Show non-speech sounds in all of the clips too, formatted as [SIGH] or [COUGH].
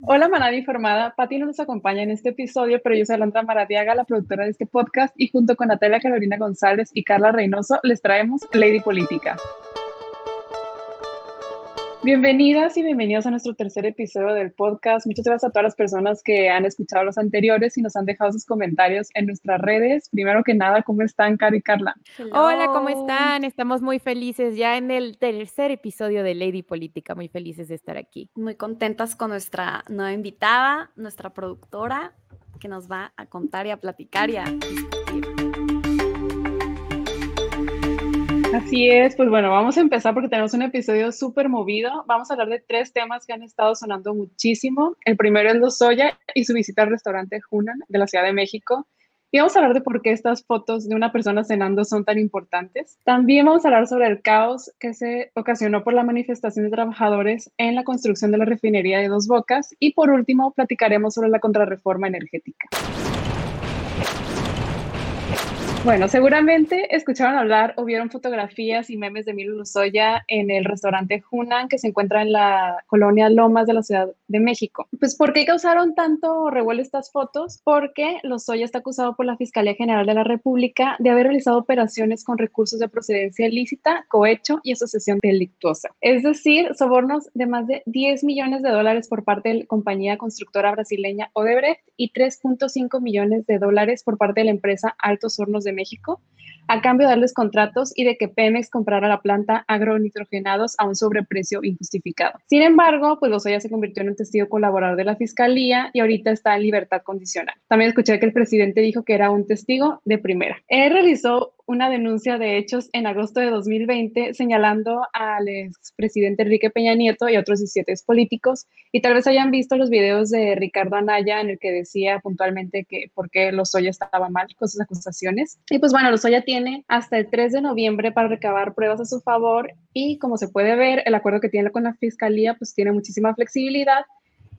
Hola, manada informada. Pati no nos acompaña en este episodio, pero yo soy Alondra Maradiaga, la productora de este podcast, y junto con Natalia Carolina González y Carla Reynoso les traemos Lady Política. Bienvenidas y bienvenidos a nuestro tercer episodio del podcast. Muchas gracias a todas las personas que han escuchado los anteriores y nos han dejado sus comentarios en nuestras redes. Primero que nada, ¿cómo están, Cari y Carla? Hola, ¿cómo están? Estamos muy felices ya en el tercer episodio de Lady Política, muy felices de estar aquí. Muy contentas con nuestra nueva invitada, nuestra productora, que nos va a contar y a platicar y a discutir. Así es, pues bueno, vamos a empezar porque tenemos un episodio súper movido. Vamos a hablar de tres temas que han estado sonando muchísimo. El primero es Lozoya y su visita al restaurante Hunan de la Ciudad de México. Y vamos a hablar de por qué estas fotos de una persona cenando son tan importantes. También vamos a hablar sobre el caos que se ocasionó por la manifestación de trabajadores en la construcción de la refinería de Dos Bocas. Y por último, platicaremos sobre la contrarreforma energética. Bueno, seguramente escucharon hablar o vieron fotografías y memes de Milo Lozoya en el restaurante Hunan que se encuentra en la colonia Lomas de la Ciudad de México. Pues, ¿por qué causaron tanto revuelo estas fotos? Porque Lozoya está acusado por la Fiscalía General de la República de haber realizado operaciones con recursos de procedencia ilícita, cohecho y asociación delictuosa. Es decir, sobornos de más de 10 millones de dólares por parte de la compañía constructora brasileña Odebrecht y 3.5 millones de dólares por parte de la empresa Altos Hornos de México, a cambio de darles contratos y de que Pemex comprara la planta agronitrogenados a un sobreprecio injustificado. Sin embargo, pues Lozoya se convirtió en un testigo colaborador de la fiscalía y ahorita está en libertad condicional. También escuché que el presidente dijo que era un testigo de primera. Él realizó una denuncia de hechos en agosto de 2020 señalando al expresidente Enrique Peña Nieto y otros 17 políticos y tal vez hayan visto los videos de Ricardo Anaya en el que decía puntualmente que por qué Lozoya estaba mal con sus acusaciones. Y pues bueno, Lozoya tiene hasta el 3 de noviembre para recabar pruebas a su favor y como se puede ver, el acuerdo que tiene con la fiscalía pues tiene muchísima flexibilidad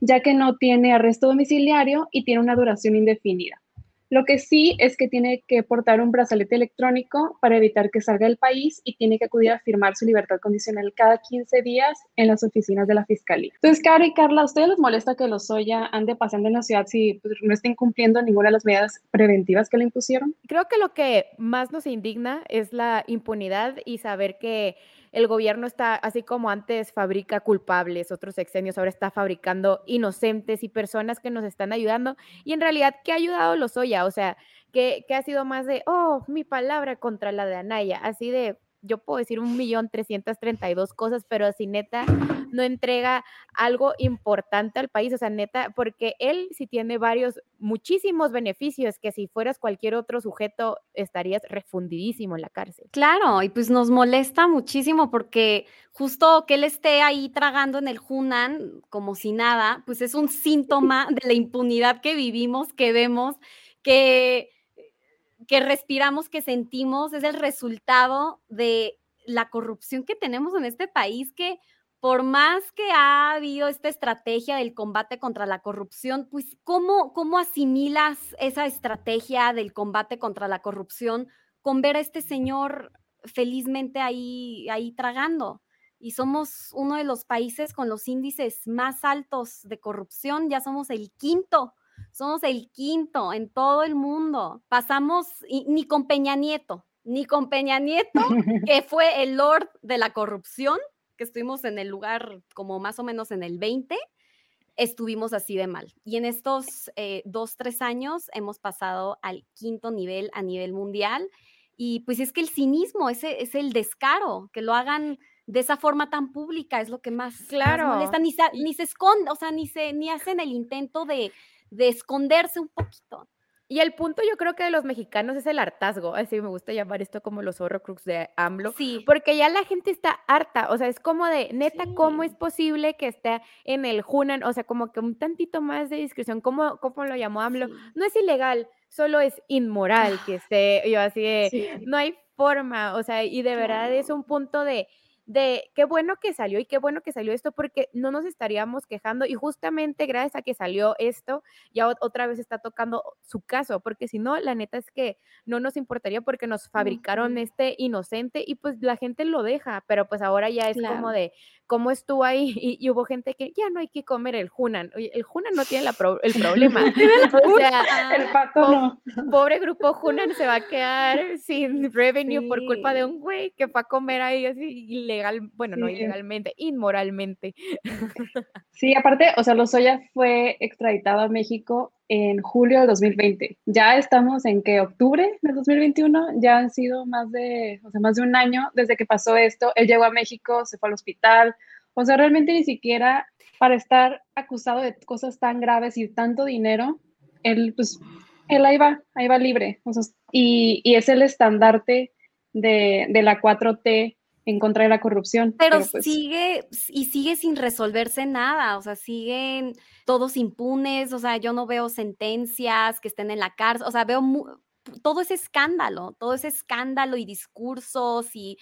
ya que no tiene arresto domiciliario y tiene una duración indefinida. Lo que sí es que tiene que portar un brazalete electrónico para evitar que salga del país y tiene que acudir a firmar su libertad condicional cada 15 días en las oficinas de la fiscalía. Entonces, Cara y Carla, ¿a ustedes les molesta que los Soya ande pasando en la ciudad si pues, no estén cumpliendo ninguna de las medidas preventivas que le impusieron? Creo que lo que más nos indigna es la impunidad y saber que el gobierno está, así como antes fabrica culpables, otros sexenios, ahora está fabricando inocentes y personas que nos están ayudando. Y en realidad, ¿qué ha ayudado Lozoya? O sea, ¿qué, ha sido más de, oh, mi palabra contra la de Anaya? Así de, yo puedo decir un millón trescientos treinta y dos cosas, pero si neta no entrega algo importante al país, o sea, neta, porque él sí tiene varios, muchísimos beneficios que si fueras cualquier otro sujeto estarías refundidísimo en la cárcel. Claro, y pues nos molesta muchísimo porque justo que él esté ahí tragando en el Hunan como si nada, pues es un síntoma de la impunidad que vivimos, que vemos, que que respiramos, que sentimos, es el resultado de la corrupción que tenemos en este país, que por más que ha habido esta estrategia del combate contra la corrupción, pues ¿cómo, cómo asimilas esa estrategia del combate contra la corrupción con ver a este señor felizmente ahí, ahí tragando? Y somos uno de los países con los índices más altos de corrupción, ya somos el quinto somos el quinto en todo el mundo. Pasamos, ni con Peña Nieto, ni con Peña Nieto, [LAUGHS] que fue el Lord de la corrupción, que estuvimos en el lugar como más o menos en el 20, estuvimos así de mal. Y en estos eh, dos, tres años hemos pasado al quinto nivel a nivel mundial. Y pues es que el cinismo, ese es el descaro, que lo hagan de esa forma tan pública, es lo que más, claro. molesta, ni se, ni se esconde, o sea, ni, se, ni hacen el intento de, de esconderse un poquito. Y el punto yo creo que de los mexicanos es el hartazgo, así me gusta llamar esto como los horrocrux de AMLO, sí. porque ya la gente está harta, o sea, es como de, neta, ¿cómo es posible que esté en el Hunan? O sea, como que un tantito más de discreción, ¿cómo, cómo lo llamó AMLO? No es ilegal, solo es inmoral que esté, yo así de, no hay forma, o sea, y de verdad es un punto de de qué bueno que salió y qué bueno que salió esto porque no nos estaríamos quejando y justamente gracias a que salió esto ya otra vez está tocando su caso porque si no la neta es que no nos importaría porque nos fabricaron este inocente y pues la gente lo deja pero pues ahora ya es como de cómo estuvo ahí [LAUGHS] y, hubo gente que ya no hay que comer el Hunan. Oye, el Hunan no tiene el problema. [LAUGHS] [LAUGHS] o sea, el pato no. Pobre grupo Hunan se va a quedar sin revenue por culpa de un güey que fue a comer ahí así ilegal, bueno, no ilegalmente, inmoralmente. Sí, aparte, o sea, Lozoya fue extraditado a México en julio de 2020. Ya estamos en que octubre de 2021, ya han sido más de, o sea, más de un año desde que pasó esto. Él llegó a México, se fue al hospital. O sea, realmente ni siquiera para estar acusado de cosas tan graves y tanto dinero, él pues él ahí va, ahí va libre. y, y, es el estandarte de, de la 4T en contra de la corrupción. Pero, pues sigue y sigue sin resolverse nada, o sea, siguen todos impunes, o sea, yo no veo sentencias que estén en la cárcel, o sea, veo todo ese escándalo, todo ese escándalo y discursos y,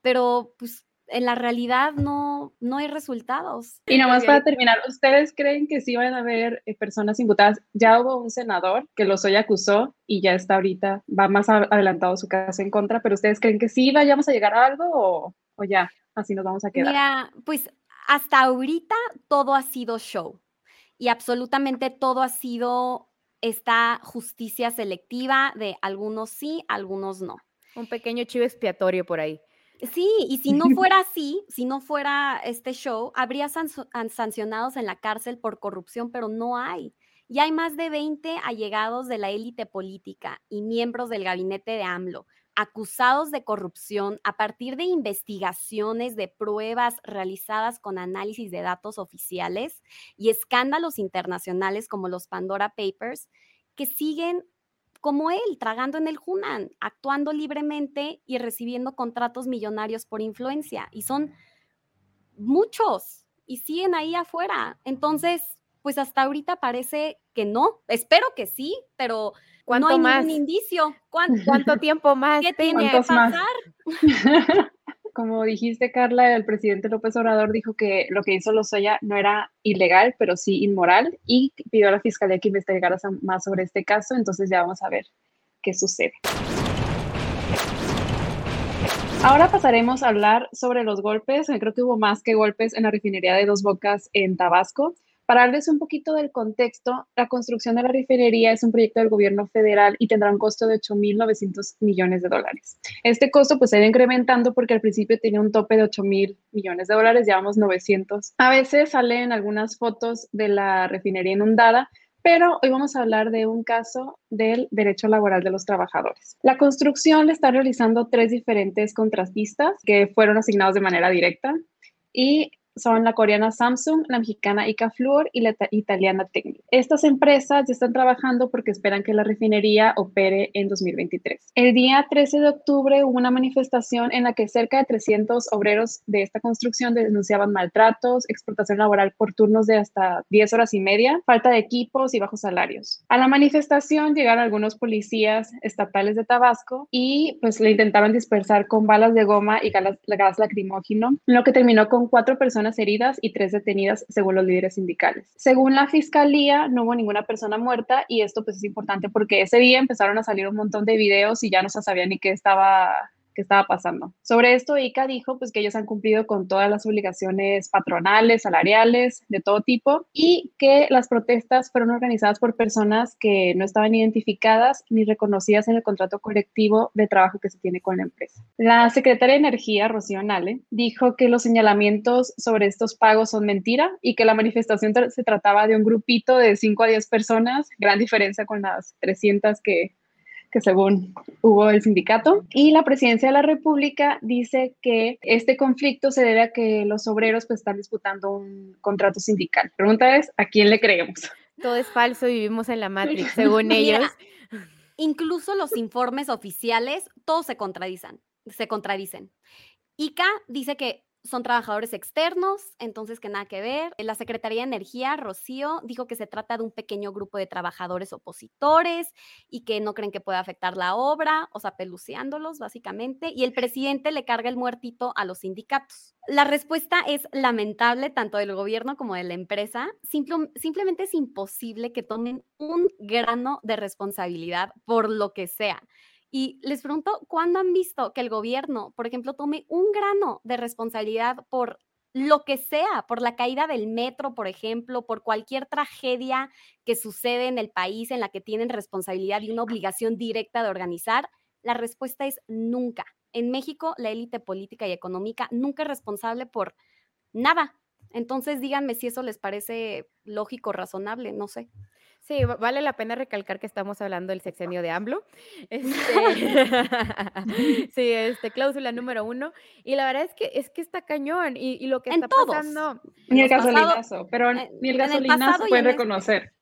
pero pues en la realidad no, no hay resultados. Y nomás para terminar, ¿ustedes creen que sí van a haber eh, personas imputadas? Ya hubo un senador que los hoy acusó y ya está ahorita, va más adelantado su caso en contra, pero ¿ustedes creen que sí vayamos a llegar a algo o, o ya, así nos vamos a quedar? Mira, pues hasta ahorita todo ha sido show y absolutamente todo ha sido esta justicia selectiva de algunos sí, algunos no. Un pequeño chivo expiatorio por ahí. Sí, y si no fuera así, si no fuera este show, habría sancionados en la cárcel por corrupción, pero no hay. Y hay más de 20 allegados de la élite política y miembros del gabinete de AMLO acusados de corrupción a partir de investigaciones de pruebas realizadas con análisis de datos oficiales y escándalos internacionales como los Pandora Papers, que siguen como él, tragando en el Hunan, actuando libremente y recibiendo contratos millonarios por influencia. Y son muchos y siguen ahí afuera. Entonces, pues hasta ahorita parece que no. Espero que sí, pero no hay más? ningún indicio. [LAUGHS] ¿Cuánto, tiempo más ¿Qué tiene que pasar? [LAUGHS] como dijiste, Carla, el presidente López Obrador dijo que lo que hizo Lozoya no era ilegal, pero sí inmoral y pidió a la fiscalía que investigara más sobre este caso. Entonces ya vamos a ver qué sucede. Ahora pasaremos a hablar sobre los golpes. Creo que hubo más que golpes en la refinería de Dos Bocas en Tabasco. Para darles un poquito del contexto, la construcción de la refinería es un proyecto del gobierno federal y tendrá un costo de 8.900 millones de dólares. Este costo pues se ha ido incrementando porque al principio tenía un tope de 8.000 millones de dólares, llevamos 900. A veces salen algunas fotos de la refinería inundada, pero hoy vamos a hablar de un caso del derecho laboral de los trabajadores. La construcción le está realizando tres diferentes contratistas que fueron asignados de manera directa y son la coreana Samsung, la mexicana Icafluor y la italiana Technic. Estas empresas ya están trabajando porque esperan que la refinería opere en 2023. El día 13 de octubre hubo una manifestación en la que cerca de 300 obreros de esta construcción denunciaban maltratos, explotación laboral por turnos de hasta 10 horas y media, falta de equipos y bajos salarios. A la manifestación llegaron algunos policías estatales de Tabasco y pues le intentaron dispersar con balas de goma y gas, gas lacrimógeno, lo que terminó con cuatro personas heridas y tres detenidas, según los líderes sindicales. Según la fiscalía, no hubo ninguna persona muerta y esto pues es importante porque ese día empezaron a salir un montón de videos y ya no se sabía ni qué estaba que estaba pasando. Sobre esto, ICA dijo pues que ellos han cumplido con todas las obligaciones patronales, salariales, de todo tipo, y que las protestas fueron organizadas por personas que no estaban identificadas ni reconocidas en el contrato colectivo de trabajo que se tiene con la empresa. La secretaria de Energía, Rocío Nale, dijo que los señalamientos sobre estos pagos son mentira y que la manifestación se trataba de un grupito de 5 a 10 personas, gran diferencia con las 300 que que según hubo el sindicato. Y la presidencia de la República dice que este conflicto se debe a que los obreros pues, están disputando un contrato sindical. La pregunta es, ¿a quién le creemos? Todo es falso y vivimos en la Matrix, [LAUGHS] según ellos. incluso los informes oficiales, todos se contradicen, se contradicen. ICA dice que son trabajadores externos, entonces que nada que ver. La Secretaría de Energía, Rocío, dijo que se trata de un pequeño grupo de trabajadores opositores y que no creen que pueda afectar la obra, o sea, peluceándolos básicamente, y el presidente le carga el muertito a los sindicatos. La respuesta es lamentable tanto del gobierno como de la empresa. simplemente es imposible que tomen un grano de responsabilidad por lo que sea. Y les pregunto, ¿cuándo han visto que el gobierno, por ejemplo, tome un grano de responsabilidad por lo que sea, por la caída del metro, por ejemplo, por cualquier tragedia que sucede en el país en la que tienen responsabilidad y una obligación directa de organizar, la respuesta es nunca. En México, la élite política y económica nunca es responsable por nada. Entonces, díganme si eso les parece lógico, razonable, no sé. Sí, vale la pena recalcar que estamos hablando del sexenio de AMLO. [LAUGHS] Este, [LAUGHS] sí, este, cláusula número uno. Y la verdad es que es que está cañón. Y, lo que está pasando. Ni el gasolinazo, pero ni el gasolinazo puede reconocer.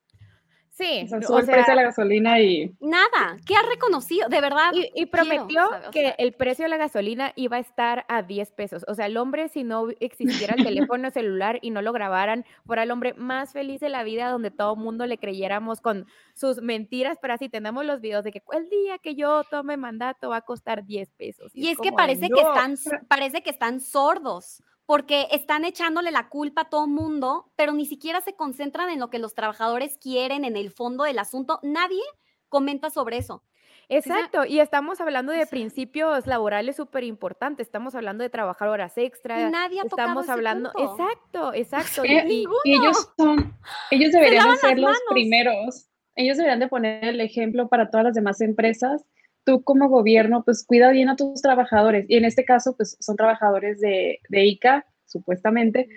Sí, o sea, la gasolina y... Nada, ¿qué ha reconocido? De verdad. Y, prometió que el precio de la gasolina iba a estar a 10 pesos. O sea, el hombre, si no existiera el [LAUGHS] teléfono celular y no lo grabaran, fuera el hombre más feliz de la vida donde todo mundo le creyéramos con sus mentiras, pero así tenemos los videos de que el día que yo tome mandato va a costar 10 pesos. Y, es, que parece que están, parece que están sordos porque están echándole la culpa a todo mundo, pero ni siquiera se concentran en lo que los trabajadores quieren, en el fondo del asunto. Nadie comenta sobre eso. Exacto, y estamos hablando de principios laborales súper importantes, estamos hablando de trabajar horas extra, nadie ha estamos hablando, exacto, exacto. y, ellos son, ellos deberían ser los primeros, ellos deberían de poner el ejemplo para todas las demás empresas tú como gobierno, pues cuida bien a tus trabajadores. Y en este caso, pues son trabajadores de, de ICA, supuestamente,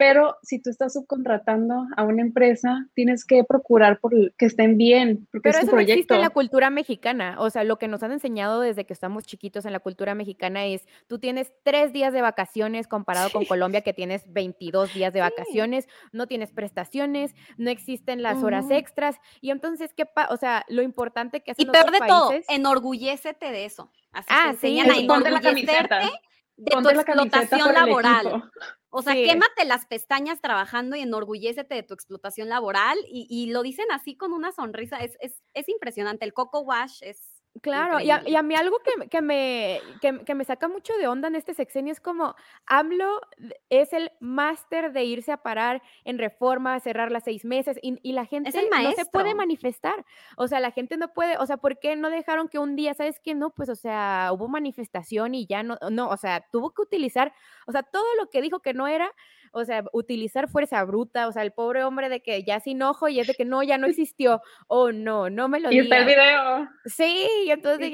pero si tú estás subcontratando a una empresa, tienes que procurar por que estén bien, porque pero es tu eso proyecto. existe en la cultura mexicana, o sea, lo que nos han enseñado desde que estamos chiquitos en la cultura mexicana es, tú tienes tres días de vacaciones comparado con Colombia que tienes 22 días de vacaciones, no tienes prestaciones, no existen las horas extras, y entonces, ¿qué pasa? O sea, lo importante que hacen Y peor de todo, enorgullécete de eso. Así ah, sí, enseñan a enorgullecerte de tu explotación laboral. O sea, quémate las pestañas trabajando y enorgullécete de tu explotación laboral y, lo dicen así con una sonrisa. Es, es, es impresionante. El Coco Wash es Claro, y a, mí algo que, que me, que, me saca mucho de onda en este sexenio es como AMLO es el máster de irse a parar en reforma, cerrar las seis meses y, la gente no se puede manifestar. O sea, la gente no puede, o sea, ¿por qué no dejaron que un día, sabes qué? No, pues, o sea, hubo manifestación y ya no, no, o sea, tuvo que utilizar, o sea, todo lo que dijo que no era, o sea, utilizar fuerza bruta, o sea, el pobre hombre de que ya sin ojo y es de que no, ya no [LAUGHS] existió, oh no, no me lo digas. Y está el video. Sí, y entonces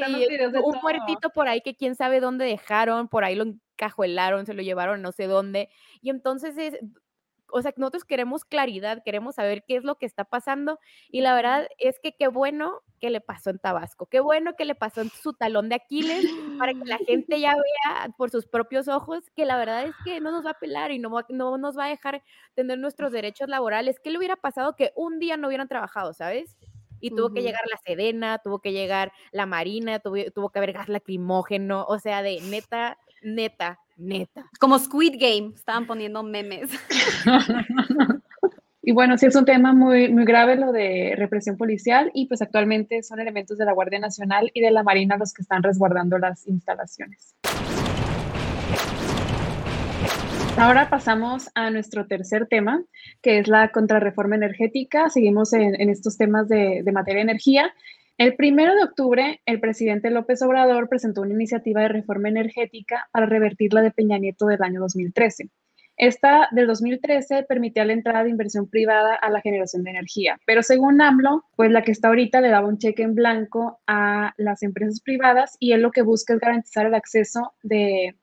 un muertito por ahí que quién sabe dónde dejaron, por ahí lo encajuelaron, se lo llevaron no sé dónde, y entonces es, o sea, nosotros queremos claridad, queremos saber qué es lo que está pasando y la verdad es que qué bueno que le pasó en Tabasco, qué bueno que le pasó en su talón de Aquiles para que la [GASPS] gente ya vea por sus propios ojos que la verdad es que no nos va a pelar y no, no nos va a dejar tener nuestros derechos laborales. ¿Qué le hubiera pasado que un día no hubieran trabajado, sabes? y tuvo que llegar la Sedena, tuvo que llegar la Marina, tuvo, tuvo que haber gas lacrimógeno, o sea, de neta, neta, neta. Como Squid Game, estaban poniendo memes. [LAUGHS] Y bueno, sí es un tema muy, muy grave lo de represión policial y pues actualmente son elementos de la Guardia Nacional y de la Marina los que están resguardando las instalaciones. Ahora pasamos a nuestro tercer tema, que es la contrarreforma energética. Seguimos en, estos temas de, de materia de energía el primero de octubre, el presidente López Obrador presentó una iniciativa de reforma energética para revertir la de Peña Nieto del año 2013. Esta del 2013 permitía la entrada de inversión privada a la generación de energía, pero según AMLO, pues la que está ahorita le daba un cheque en blanco a las empresas privadas y él lo que busca es garantizar el acceso de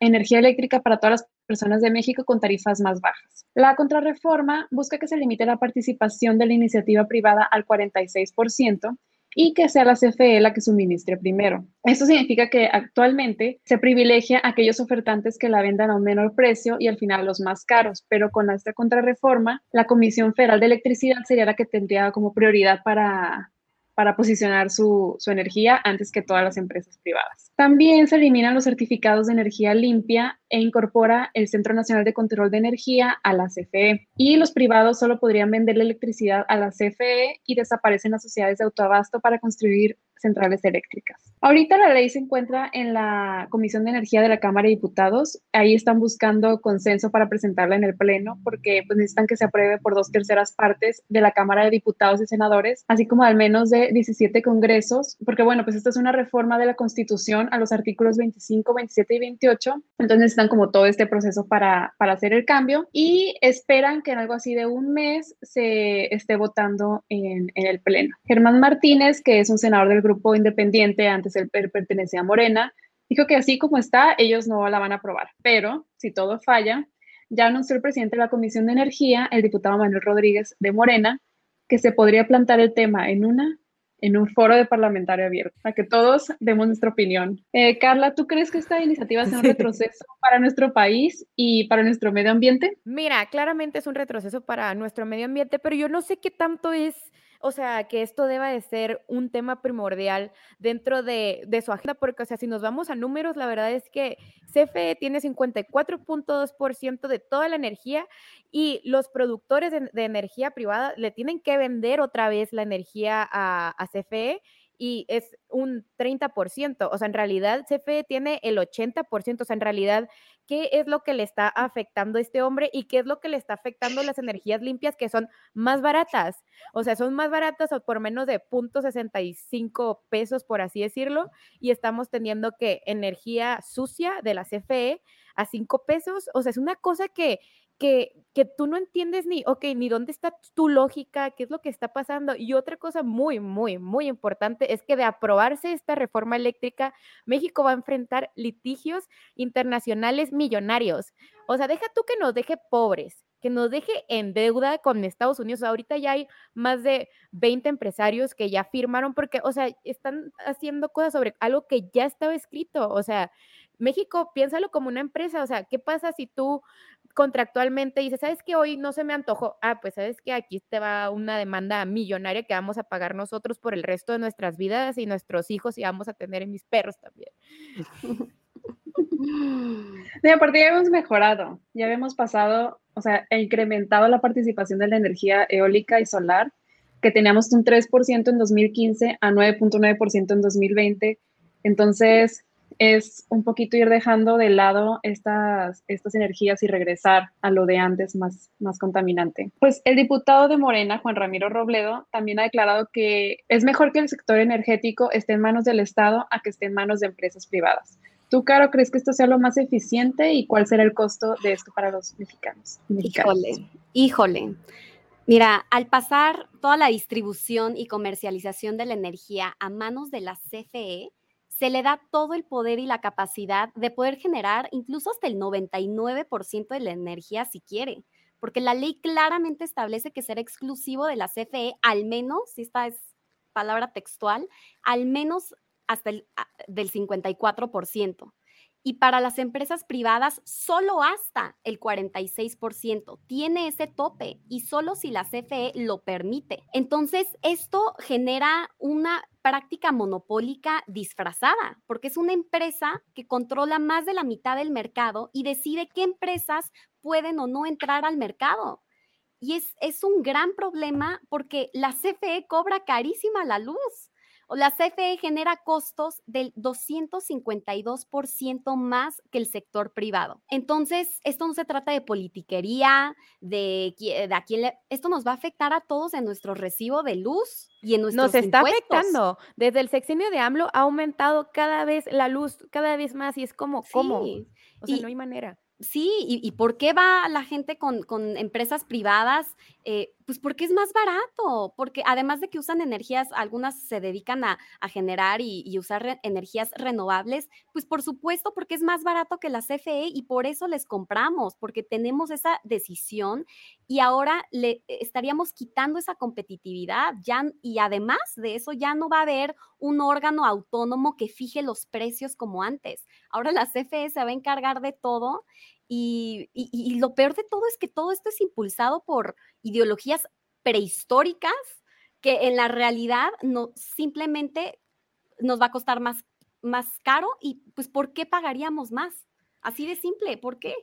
energía eléctrica para todas las personas de México con tarifas más bajas. La contrarreforma busca que se limite la participación de la iniciativa privada al 46% y que sea la CFE la que suministre primero. Esto significa que actualmente se privilegia a aquellos ofertantes que la vendan a un menor precio y al final los más caros, pero con esta contrarreforma, la Comisión Federal de Electricidad sería la que tendría como prioridad para, para posicionar su, energía antes que todas las empresas privadas. También se eliminan los certificados de energía limpia e incorpora el Centro Nacional de Control de Energía a la CFE. Y los privados solo podrían vender la electricidad a la CFE y desaparecen las sociedades de autoabasto para construir centrales eléctricas. Ahorita la ley se encuentra en la Comisión de Energía de la Cámara de Diputados. Ahí están buscando consenso para presentarla en el Pleno porque pues, necesitan que se apruebe por dos terceras partes de la Cámara de Diputados y Senadores, así como al menos de 17 congresos, porque bueno, pues esta es una reforma de la Constitución a los artículos 25, 27 y 28. Entonces están como todo este proceso para, para hacer el cambio y esperan que en algo así de un mes se esté votando en, en el Pleno. Germán Martínez, que es un senador del Grupo Independiente, antes él pertenecía a Morena, dijo que así como está, ellos no la van a aprobar. Pero si todo falla, ya anunció el presidente de la Comisión de Energía, el diputado Manuel Rodríguez de Morena, que se podría plantar el tema en una en un foro de parlamentario abierto, para que todos demos nuestra opinión. Eh, Carla, ¿tú crees que esta iniciativa es un [LAUGHS] retroceso para nuestro país y para nuestro medio ambiente? Mira, claramente es un retroceso para nuestro medio ambiente, pero yo no sé qué tanto es o sea, que esto deba de ser un tema primordial dentro de, su agenda, porque, o sea, si nos vamos a números, la verdad es que CFE tiene 54.2% de toda la energía y los productores de, energía privada le tienen que vender otra vez la energía a, a CFE y es un 30%, o sea, en realidad CFE tiene el 80%, o sea, en realidad, ¿qué es lo que le está afectando a este hombre y qué es lo que le está afectando las energías limpias que son más baratas? O sea, son más baratas o por menos de 0.65 pesos, por así decirlo, y estamos teniendo que energía sucia de la CFE a 5 pesos, o sea, es una cosa que que, que tú no entiendes ni, ok, ni dónde está tu lógica, qué es lo que está pasando. Y otra cosa muy, muy, muy importante es que de aprobarse esta reforma eléctrica, México va a enfrentar litigios internacionales millonarios. O sea, deja tú que nos deje pobres, que nos deje en deuda con Estados Unidos. Ahorita ya hay más de 20 empresarios que ya firmaron porque, o sea, están haciendo cosas sobre algo que ya estaba escrito. O sea, México, piénsalo como una empresa, o sea, ¿qué pasa si tú contractualmente dices, sabes que hoy no se me antojó? Ah, pues sabes que aquí te va una demanda millonaria que vamos a pagar nosotros por el resto de nuestras vidas y nuestros hijos y vamos a tener en mis perros también. [LAUGHS] Sí, aparte ya hemos mejorado, ya hemos pasado, o sea, incrementado la participación de la energía eólica y solar, que teníamos un 3% en 2015 a 9.9% en 2020. Entonces, es un poquito ir dejando de lado estas, estas energías y regresar a lo de antes más, más contaminante. Pues el diputado de Morena, Juan Ramiro Robledo, también ha declarado que es mejor que el sector energético esté en manos del Estado a que esté en manos de empresas privadas. ¿Tú, Caro, crees que esto sea lo más eficiente y cuál será el costo de esto para los mexicanos? Híjole, híjole. Mira, al pasar toda la distribución y comercialización de la energía a manos de la CFE, se le da todo el poder y la capacidad de poder generar incluso hasta el 99% de la energía si quiere, porque la ley claramente establece que será exclusivo de la CFE, al menos, si esta es palabra textual, al menos hasta el del 54% y para las empresas privadas solo hasta el 46%. Tiene ese tope y solo si la CFE lo permite. Entonces, esto genera una práctica monopólica disfrazada, porque es una empresa que controla más de la mitad del mercado y decide qué empresas pueden o no entrar al mercado. Y es, es un gran problema porque la CFE cobra carísima la luz la CFE genera costos del 252% más que el sector privado. Entonces, esto no se trata de politiquería, de, de a quién le, esto nos va a afectar a todos en nuestro recibo de luz y en nuestros Nos está afectando. Desde el sexenio de AMLO ha aumentado cada vez la luz, cada vez más, y es como, ¿cómo? O sea, no hay manera. Sí, y, por qué va la gente con, empresas privadas? Eh, pues porque es más barato, porque además de que usan energías, algunas se dedican a, generar y, usar energías renovables, pues por supuesto porque es más barato que la CFE y por eso les compramos, porque tenemos esa decisión y ahora le estaríamos quitando esa competitividad ya, y además de eso ya no va a haber un órgano autónomo que fije los precios como antes. Ahora la CFE se va a encargar de todo y, lo peor de todo es que todo esto es impulsado por ideologías prehistóricas que en la realidad no simplemente nos va a costar más, más caro y pues ¿por qué pagaríamos más? Así de simple, ¿por qué?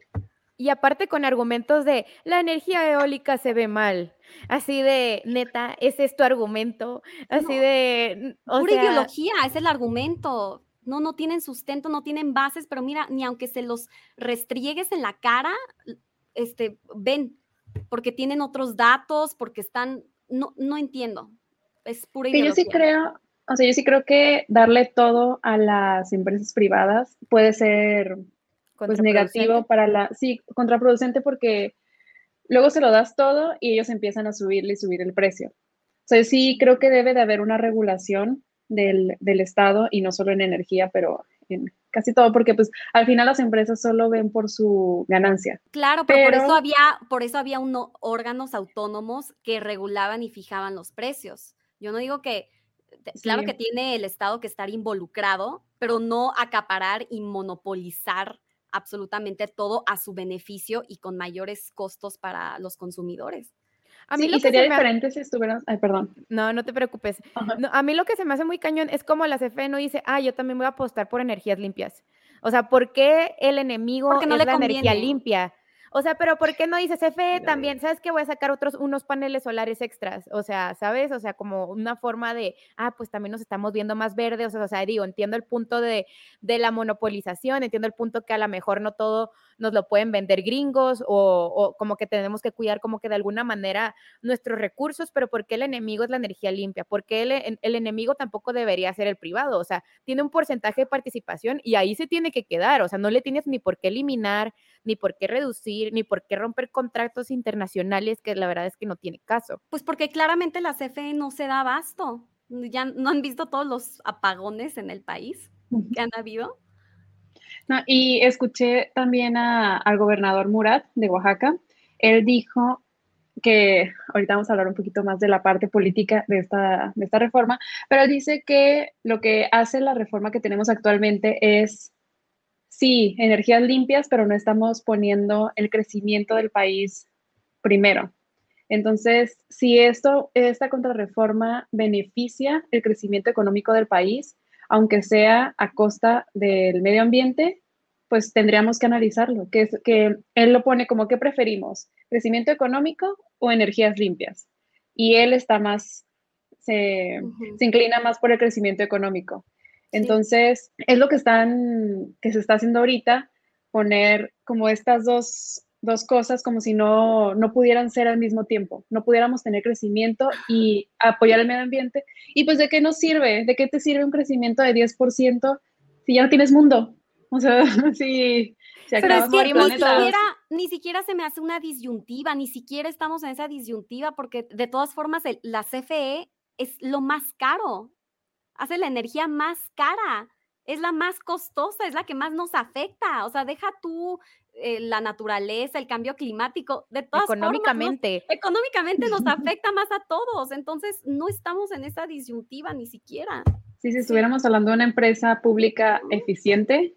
Y aparte con argumentos de la energía eólica se ve mal. Así de, neta, ese es tu argumento. Así de. O pura ideología, es el argumento. No, no tienen sustento, no tienen bases, pero mira, ni aunque se los restriegues en la cara, este, ven, porque tienen otros datos, porque están, no, no entiendo. Es pura ideología. yo sí creo, o sea, yo sí creo que darle todo a las empresas privadas puede ser pues negativo para la, sí, contraproducente porque luego se lo das todo y ellos empiezan a subirle y subir el precio. O sea, sí creo que debe de haber una regulación del, del Estado y no solo en energía, pero en casi todo, porque pues al final las empresas solo ven por su ganancia. Claro, pero, por eso había, por eso había unos órganos autónomos que regulaban y fijaban los precios. Yo no digo que, claro que tiene el Estado que estar involucrado, pero no acaparar y monopolizar absolutamente todo a su beneficio y con mayores costos para los consumidores. A mí lo que sería diferente si estuvieran, ay, perdón. No, no te preocupes. a mí lo que se me hace muy cañón es como la CFE no dice, ah, yo también voy a apostar por energías limpias. O sea, ¿por qué el enemigo es la energía limpia? O sea, pero ¿por qué no dices CFE también? ¿Sabes que voy a sacar otros unos paneles solares extras? O sea, ¿sabes? O sea, como una forma de, ah, pues también nos estamos viendo más verdes. O sea, digo, entiendo el punto de, de la monopolización, entiendo el punto que a lo mejor no todo nos lo pueden vender gringos o, como que tenemos que cuidar como que de alguna manera nuestros recursos, pero ¿por qué el enemigo es la energía limpia? Porque el, el enemigo tampoco debería ser el privado? O sea, tiene un porcentaje de participación y ahí se tiene que quedar. O sea, no le tienes ni por qué eliminar, ni por qué reducir, ni por qué romper contratos internacionales, que la verdad es que no tiene caso. Pues porque claramente la CFE no se da abasto. Ya no han visto todos los apagones en el país que han habido. No, y escuché también al gobernador Murat de Oaxaca. Él dijo que ahorita vamos a hablar un poquito más de la parte política de esta, de esta reforma, pero dice que lo que hace la reforma que tenemos actualmente es sí, energías limpias, pero no estamos poniendo el crecimiento del país primero. Entonces, si esto, esta contrarreforma beneficia el crecimiento económico del país, aunque sea a costa del medio ambiente, pues tendríamos que analizarlo, que, es, que él lo pone como que preferimos, crecimiento económico o energías limpias. Y él está más, se, se inclina más por el crecimiento económico. Entonces, es lo que están, que se está haciendo ahorita, poner como estas dos, cosas como si no, no pudieran ser al mismo tiempo, no pudiéramos tener crecimiento y apoyar el medio ambiente. Y pues, ¿de qué nos sirve? ¿De qué te sirve un crecimiento de 10% si ya no tienes mundo? O sea, [LAUGHS] si, si Pero ni, siquiera, ni siquiera se me hace una disyuntiva, ni siquiera estamos en esa disyuntiva, porque de todas formas la CFE es lo más caro hace la energía más cara, es la más costosa, es la que más nos afecta. O sea, deja tú eh, la naturaleza, el cambio climático, de todas económicamente. Formas, económicamente nos [LAUGHS] afecta más a todos. Entonces, no estamos en esa disyuntiva ni siquiera. Sí, si estuviéramos hablando de una empresa pública eficiente,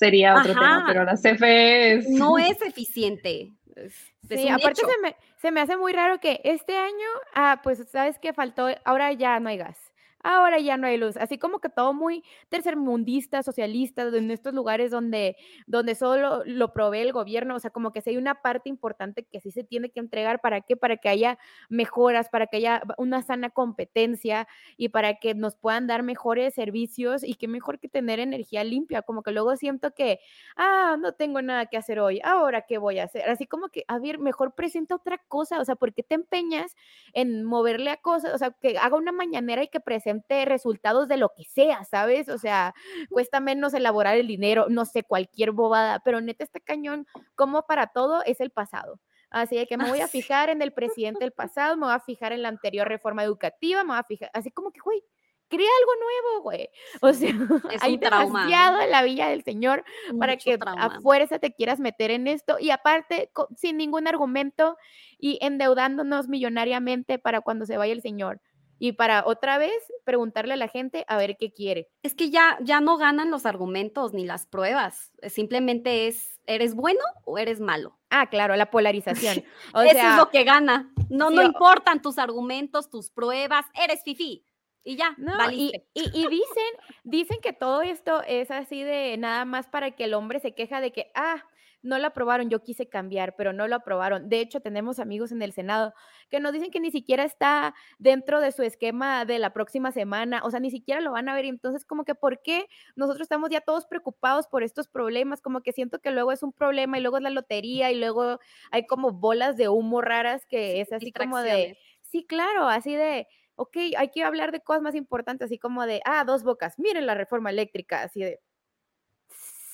sería otro tema, pero la CFE es... No es eficiente. [LAUGHS] sí, aparte se me, se me, hace muy raro que este año, ah, pues sabes que faltó, ahora ya no hay gas ahora ya no hay luz. Así como que todo muy tercermundista, socialista, en estos lugares donde, donde solo lo provee el gobierno, o sea, como que si hay una parte importante que sí se tiene que entregar, ¿para qué? Para que haya mejoras, para que haya una sana competencia y para que nos puedan dar mejores servicios y qué mejor que tener energía limpia, como que luego siento que, ah, no tengo nada que hacer hoy, ahora qué voy a hacer, así como que, a ver, mejor presenta otra cosa, o sea, ¿por qué te empeñas en moverle a cosas? O sea, que haga una mañanera y que presente resultados de lo que sea, ¿sabes? O sea, cuesta menos elaborar el dinero, no sé, cualquier bobada, pero neta está cañón, como para todo es el pasado. Así que me voy a fijar en el [LAUGHS] presidente del pasado, me voy a fijar en la anterior reforma educativa, me voy a fijar, así como que, güey, crea algo nuevo, güey. [LAUGHS] O sea, hay demasiado en la villa del Señor para que a fuerza te quieras meter en esto y aparte sin ningún argumento y endeudándonos millonariamente para cuando se vaya el Señor y para otra vez preguntarle a la gente a ver qué quiere. Es que ya, ya no ganan los argumentos ni las pruebas, eh, simplemente es, ¿eres bueno o eres malo? Ah, claro, la polarización. [LAUGHS] Eso es lo que gana. No, no importan tus argumentos, tus pruebas, eres fifi. Y ya, no, y, y, dicen, dicen que todo esto es así de nada más para que el hombre se queja de que, ah, no lo aprobaron, yo quise cambiar, pero no lo aprobaron. De hecho, tenemos amigos en el Senado que nos dicen que ni siquiera está dentro de su esquema de la próxima semana, o sea, ni siquiera lo van a ver. Entonces, como que, ¿por qué nosotros estamos ya todos preocupados por estos problemas? Como que siento que luego es un problema y luego es la lotería y luego hay como bolas de humo raras que es así como de, sí, claro, así de ok, hay que hablar de cosas más importantes, así como de, ah, dos bocas, miren la reforma eléctrica, así de...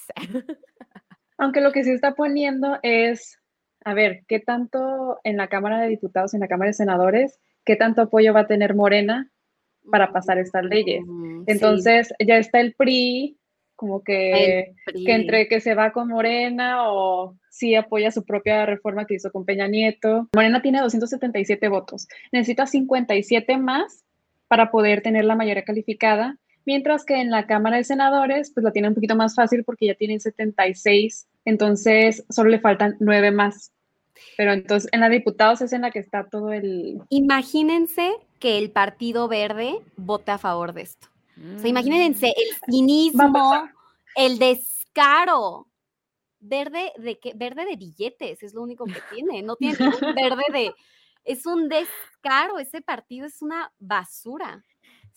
[LAUGHS] Aunque lo que sí está poniendo es, a ver, ¿qué tanto en la Cámara de Diputados, en la Cámara de Senadores, qué tanto apoyo va a tener Morena para pasar estas leyes? Mm, Entonces, ya está el PRI, como que, que, entre que se va con Morena o sí apoya su propia reforma que hizo con Peña Nieto. Morena tiene 277 votos, necesita 57 más para poder tener la mayoría calificada mientras que en la Cámara de Senadores pues la tiene un poquito más fácil porque ya tienen 76, entonces solo le faltan nueve más. Pero entonces en la diputados es en la que está todo el... Imagínense que el Partido Verde vote a favor de esto. O sea, imagínense el cinismo, el descaro. Verde de qué? Verde de billetes, es lo único que [LAUGHS] tiene. No tiene verde de. Es un descaro. Ese partido es una basura.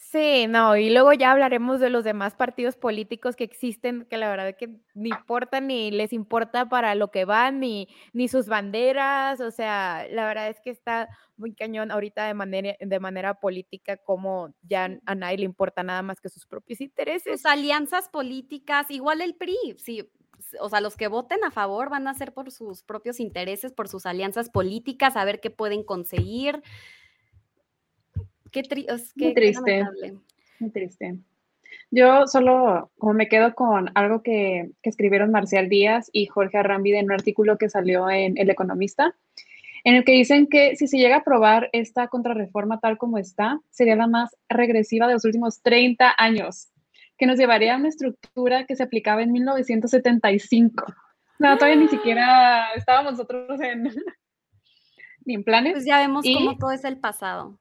Sí, no, y luego ya hablaremos de los demás partidos políticos que existen, que la verdad es que ni importan ni les importa para lo que van, ni, ni sus banderas, o sea, la verdad es que está muy cañón ahorita de manera, de manera política, como ya a nadie le importa nada más que sus propios intereses. Sus alianzas políticas, igual el PRI, sí, o sea, los que voten a favor van a ser por sus propios intereses, por sus alianzas políticas, a ver qué pueden conseguir. Qué, triste. Muy triste. Yo solo como me quedo con algo que, escribieron Marcial Díaz y Jorge Arrambide en un artículo que salió en El Economista, en el que dicen que si se llega a aprobar esta contrarreforma tal como está, sería la más regresiva de los últimos 30 años, que nos llevaría a una estructura que se aplicaba en 1975. No, todavía ni siquiera estábamos nosotros en, [LAUGHS] ni en planes. Pues ya vemos cómo todo es el pasado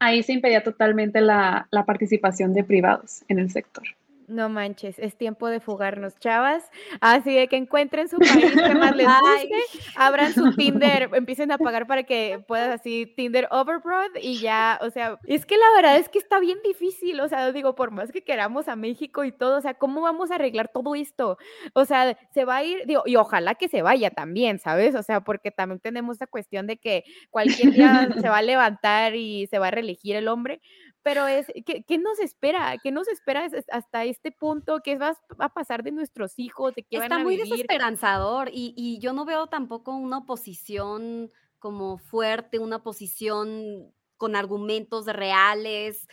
ahí se impedía totalmente la, la participación de privados en el sector. No manches, es tiempo de fugarnos, chavas. Así de que encuentren su país que más les guste, abran su Tinder, [LAUGHS] empiecen a pagar para que puedas así Tinder Overbroad y ya, o sea, es que la verdad es que está bien difícil, o sea, digo, por más que queramos a México y todo, o sea, ¿cómo vamos a arreglar todo esto? O sea, se va a ir, digo, y ojalá que se vaya también, ¿sabes? O sea, porque también tenemos esta cuestión de que cualquier día se va a levantar y se va a reelegir el hombre, pero es, ¿qué, ¿qué, nos espera? ¿Qué nos espera hasta este punto? ¿Qué va a pasar de nuestros hijos? ¿De qué Está van a muy desesperanzador y, y, yo no veo tampoco una oposición como fuerte, una oposición con argumentos reales.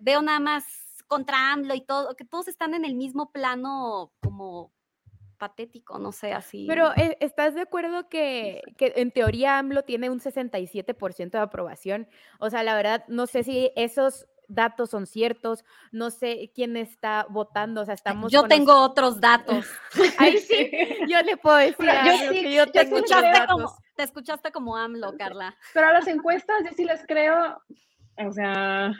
Veo nada más contra AMLO y todo, que todos están en el mismo plano como patético, no sé, así. Pero eh, ¿estás de acuerdo que, que, en teoría AMLO tiene un 67% de aprobación? O sea, la verdad, no sé si esos datos son ciertos, no sé quién está votando, o sea, estamos... Yo tengo otros datos. [LAUGHS] Ahí sí, yo le puedo [LAUGHS] decir yo que yo tengo te escuchaste, como, te escuchaste como AMLO, Carla. Pero a las encuestas yo sí les creo, o sea...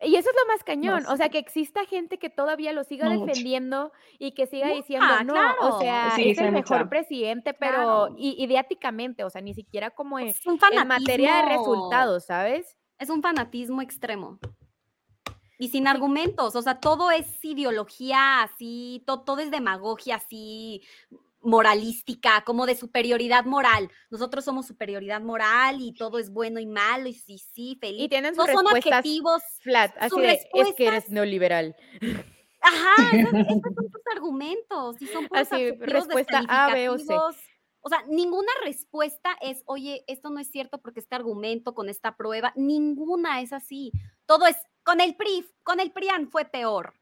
Y eso es lo más cañón, o sea, que exista gente que todavía lo siga defendiendo y que siga diciendo, no, o sea, es el mejor presidente, pero ideáticamente, o sea, ni siquiera como en, en materia de resultados, ¿sabes? Es un fanatismo extremo. Y sin argumentos, o sea, todo es ideología así, todo, es demagogia así, moralística, como de superioridad moral. Nosotros somos superioridad moral y todo es bueno y malo y sí, sí, feliz. Y tienen sus no son adjetivos flat, así de, es que eres neoliberal. [LAUGHS] Ajá, esos, son tus argumentos y son así, respuesta A, B o C. O sea, ninguna respuesta es, oye, esto no es cierto porque este argumento con esta prueba, ninguna es así. Todo es con el PRI, con el PRIAN fue peor.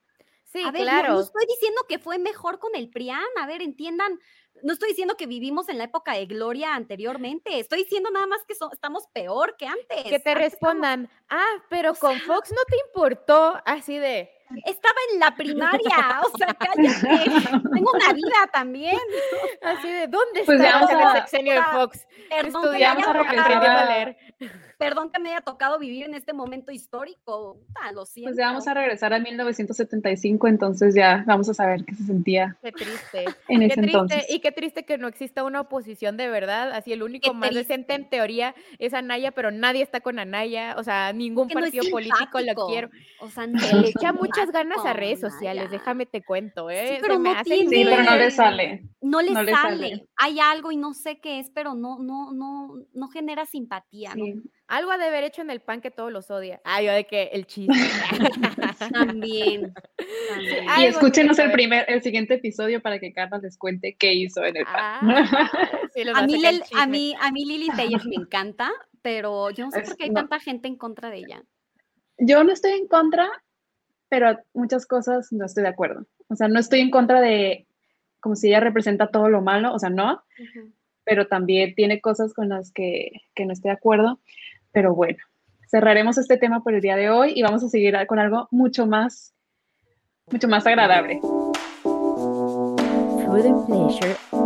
Sí, a ver, claro. No, estoy diciendo que fue mejor con el PRIAN, a ver, entiendan, no estoy diciendo que vivimos en la época de gloria anteriormente, estoy diciendo nada más que estamos peor que antes. Que te respondan, ah, pero con Fox no te importó, así de, estaba en la primaria, o sea, cállate, tengo una vida también. Así de, ¿dónde pues está el sexenio de Fox? Perdón Estudiamos a leer. Perdón que me haya tocado vivir en este momento histórico, ah, lo siento. Pues ya vamos a regresar a 1975, entonces ya vamos a saber qué se sentía. Qué triste. En qué ese triste, entonces. Y qué triste que no exista una oposición de verdad, así el único más decente en teoría es Anaya, pero nadie está con Anaya, o sea, ningún partido político lo quiere. O sea, no le echa muchas ganas a redes sociales, déjame te cuento, ¿eh? pero, no sí, pero no le sale. No le, sale. Hay algo y no sé qué es, pero no, no, no, no genera simpatía, ¿no? Algo ha de haber hecho en el pan que todos los odia. Ah, yo de que el chiste. [LAUGHS] También. Y escúchenos el primer, el siguiente episodio para que Carlos les cuente qué hizo en el pan. Ah, [LAUGHS] a, mí, a, mí, a mí Lili Taylor me encanta, pero yo no sé por qué hay tanta gente en contra de ella. Yo no estoy en contra, pero muchas cosas no estoy de acuerdo. O sea, no estoy en contra de como si ella representa todo lo malo, o sea, no, pero también tiene cosas con las que, que no estoy de acuerdo. Pero bueno, cerraremos este tema por el día de hoy y vamos a seguir con algo mucho más, mucho más agradable. Food and pleasure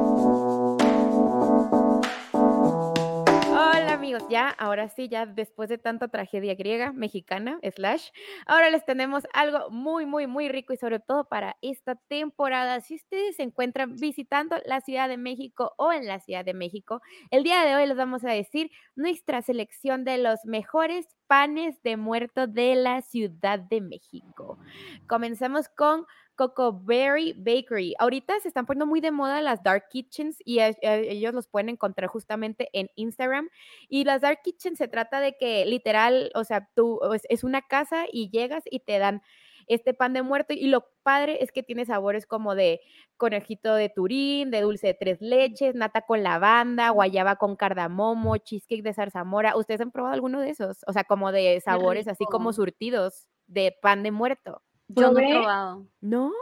ya, ahora sí, ya después de tanta tragedia griega, mexicana, slash, ahora les tenemos algo muy, muy, muy rico y sobre todo para esta temporada. Si ustedes se encuentran visitando la Ciudad de México o en la Ciudad de México, el día de hoy les vamos a decir nuestra selección de los mejores panes de muerto de la Ciudad de México. Comenzamos con Coco Berry Bakery. Ahorita se están poniendo muy de moda las dark kitchens y ellos los pueden encontrar justamente en Instagram. Y las dark kitchens se trata de que literal, o sea, tú es una casa y llegas y te dan este pan de muerto y lo padre es que tiene sabores como de conejito de turín, de dulce de tres leches, nata con lavanda, guayaba con cardamomo, cheesecake de zarzamora. ¿Ustedes han probado alguno de esos? O sea, como de sabores así como surtidos de pan de muerto. Yo no he probado. ¿No?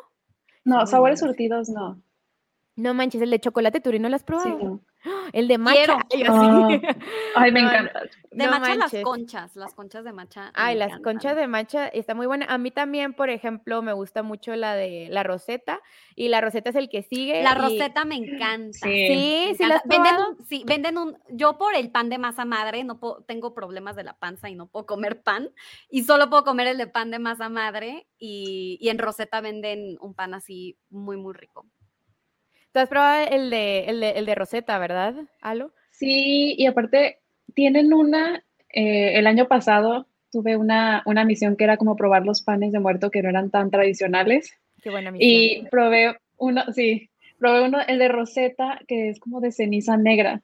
No, sabores surtidos no. No manches, el de chocolate turino ¿no lo has probado? El de matcha. Ah. Ay, me encanta. De matcha las conchas, las conchas de matcha. Ay, las conchas de matcha está muy buena. A mí también, por ejemplo, me gusta mucho la de la roseta y la roseta es el que sigue. La roseta me encanta. Sí, sí, venden, sí, venden un, yo por el pan de masa madre no tengo problemas de la panza y no puedo comer pan y solo puedo comer el de pan de masa madre y, y en roseta venden un pan así muy, muy rico. Tú has probado el de, el de, Rosetta, ¿verdad, Alo? Sí, y aparte tienen una, eh, el año pasado tuve una, una misión que era como probar los panes de muerto que no eran tan tradicionales. Qué buena misión. Y probé uno, sí, probé uno, el de Rosetta, que es como de ceniza negra.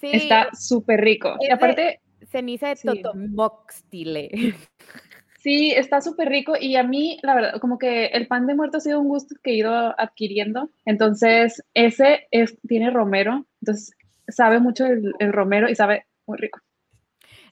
Sí. Está súper rico. Y aparte... Ceniza de Totomoxtile. [LAUGHS] Sí, está súper rico y a mí, la verdad, como que el pan de muerto ha sido un gusto que he ido adquiriendo. Entonces, ese es, tiene romero, entonces sabe mucho el, romero y sabe muy rico.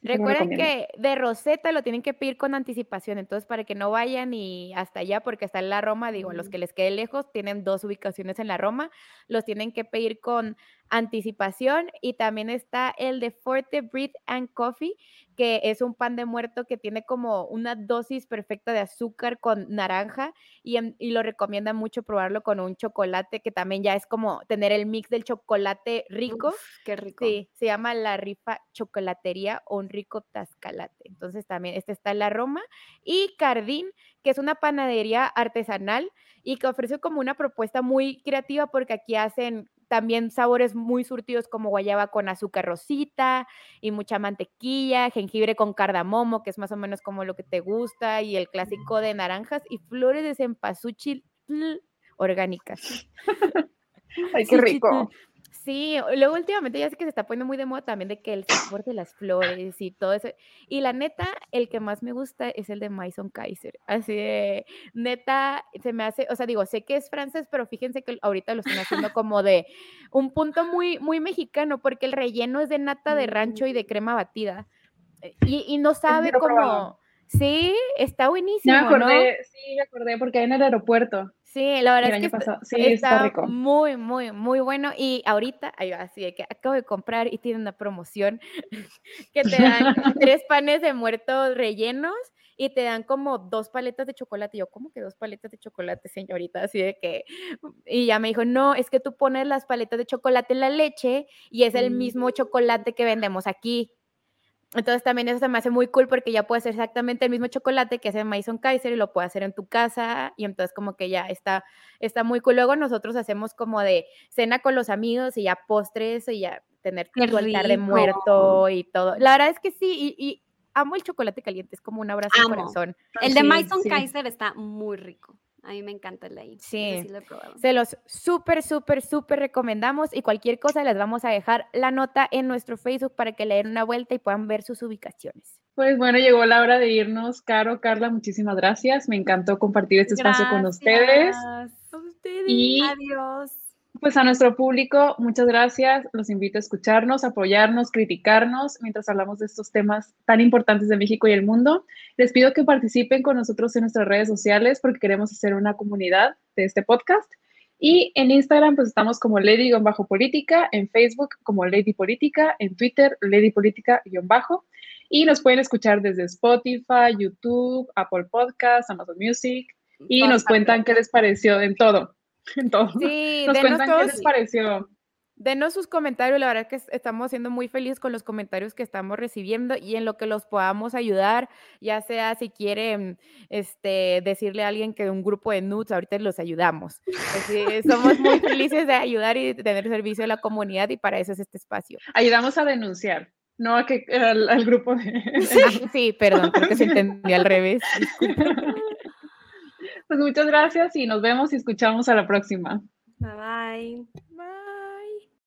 Recuerden que de Rosetta lo tienen que pedir con anticipación, entonces para que no vayan y hasta allá, porque está en la Roma, digo, los que les quede lejos, tienen dos ubicaciones en la Roma, los tienen que pedir con anticipación y también está el de Forte Bread and Coffee, que es un pan de muerto que tiene como una dosis perfecta de azúcar con naranja y, lo recomienda mucho probarlo con un chocolate que también ya es como tener el mix del chocolate rico. qué rico. Sí, se llama la rifa chocolatería o un rico tascalate. Entonces también este está en la Roma y Cardín, que es una panadería artesanal y que ofrece como una propuesta muy creativa porque aquí hacen también sabores muy surtidos como guayaba con azúcar rosita y mucha mantequilla, jengibre con cardamomo, que es más o menos como lo que te gusta, y el clásico de naranjas y flores de cempasúchil orgánicas. [LAUGHS] Ay, qué rico. Sí, luego últimamente ya sé que se está poniendo muy de moda también de que el sabor de las flores y todo eso. Y la neta, el que más me gusta es el de Maison Kaiser. Así de, neta, se me hace, o sea, digo, sé que es francés, pero fíjense que ahorita lo están haciendo [LAUGHS] como de un punto muy, muy mexicano, porque el relleno es de nata de rancho y de crema batida. Eh, y, y no sabe cómo... Sí, está buenísimo. me acordé, sí, me acordé, porque hay en el aeropuerto. Sí, la verdad es que está, muy, muy, muy bueno. Y ahorita, así de que acabo de comprar y tiene una promoción [LAUGHS] que te dan [LAUGHS] tres panes de muerto rellenos y te dan como dos paletas de chocolate. Y yo, ¿cómo que dos paletas de chocolate, señorita? Así de que, y ya me dijo, no, es que tú pones las paletas de chocolate en la leche y es el mismo mm. chocolate que vendemos aquí. Entonces también eso se me hace muy cool porque ya puedes hacer exactamente el mismo chocolate que hace Mason Kaiser y lo puedes hacer en tu casa y entonces como que ya está, está muy cool. Luego nosotros hacemos como de cena con los amigos y ya postres y ya tener tu altar de muerto y todo. La verdad es que sí, y, amo el chocolate caliente, es como un abrazo al corazón. El de Mason Kaiser está muy rico. A mí me encanta el de ahí. Sí. Se los súper, súper, súper recomendamos y cualquier cosa les vamos a dejar la nota en nuestro Facebook para que le den una vuelta y puedan ver sus ubicaciones. Pues bueno, llegó la hora de irnos. Caro, Carla, muchísimas gracias. Me encantó compartir este espacio con ustedes. A ustedes. Y Adiós. Pues a nuestro público, muchas gracias. Los invito a escucharnos, apoyarnos, criticarnos mientras hablamos de estos temas tan importantes de México y el mundo. Les pido que participen con nosotros en nuestras redes sociales porque queremos hacer una comunidad de este podcast. Y en Instagram, pues estamos como Lady-Política, en Facebook como Lady Política, en Twitter Lady Política-Bajo. Y nos pueden escuchar desde Spotify, YouTube, Apple Podcasts, Amazon Music. Y nos cuentan qué les pareció en todo. [LAUGHS] Sí, Nos cuentan qué les pareció. Denos sus comentarios, la verdad es que estamos siendo muy felices con los comentarios que estamos recibiendo y en lo que los podamos ayudar, ya sea si quieren este, decirle a alguien que un grupo de nudes, ahorita los ayudamos. [LAUGHS] somos muy felices de ayudar y de tener servicio a la comunidad y para eso es este espacio. Ayudamos a denunciar, no a que al, grupo de... [LAUGHS] Sí, perdón, porque se entendió al revés. Pues muchas gracias y nos vemos y escuchamos a la próxima. Bye bye.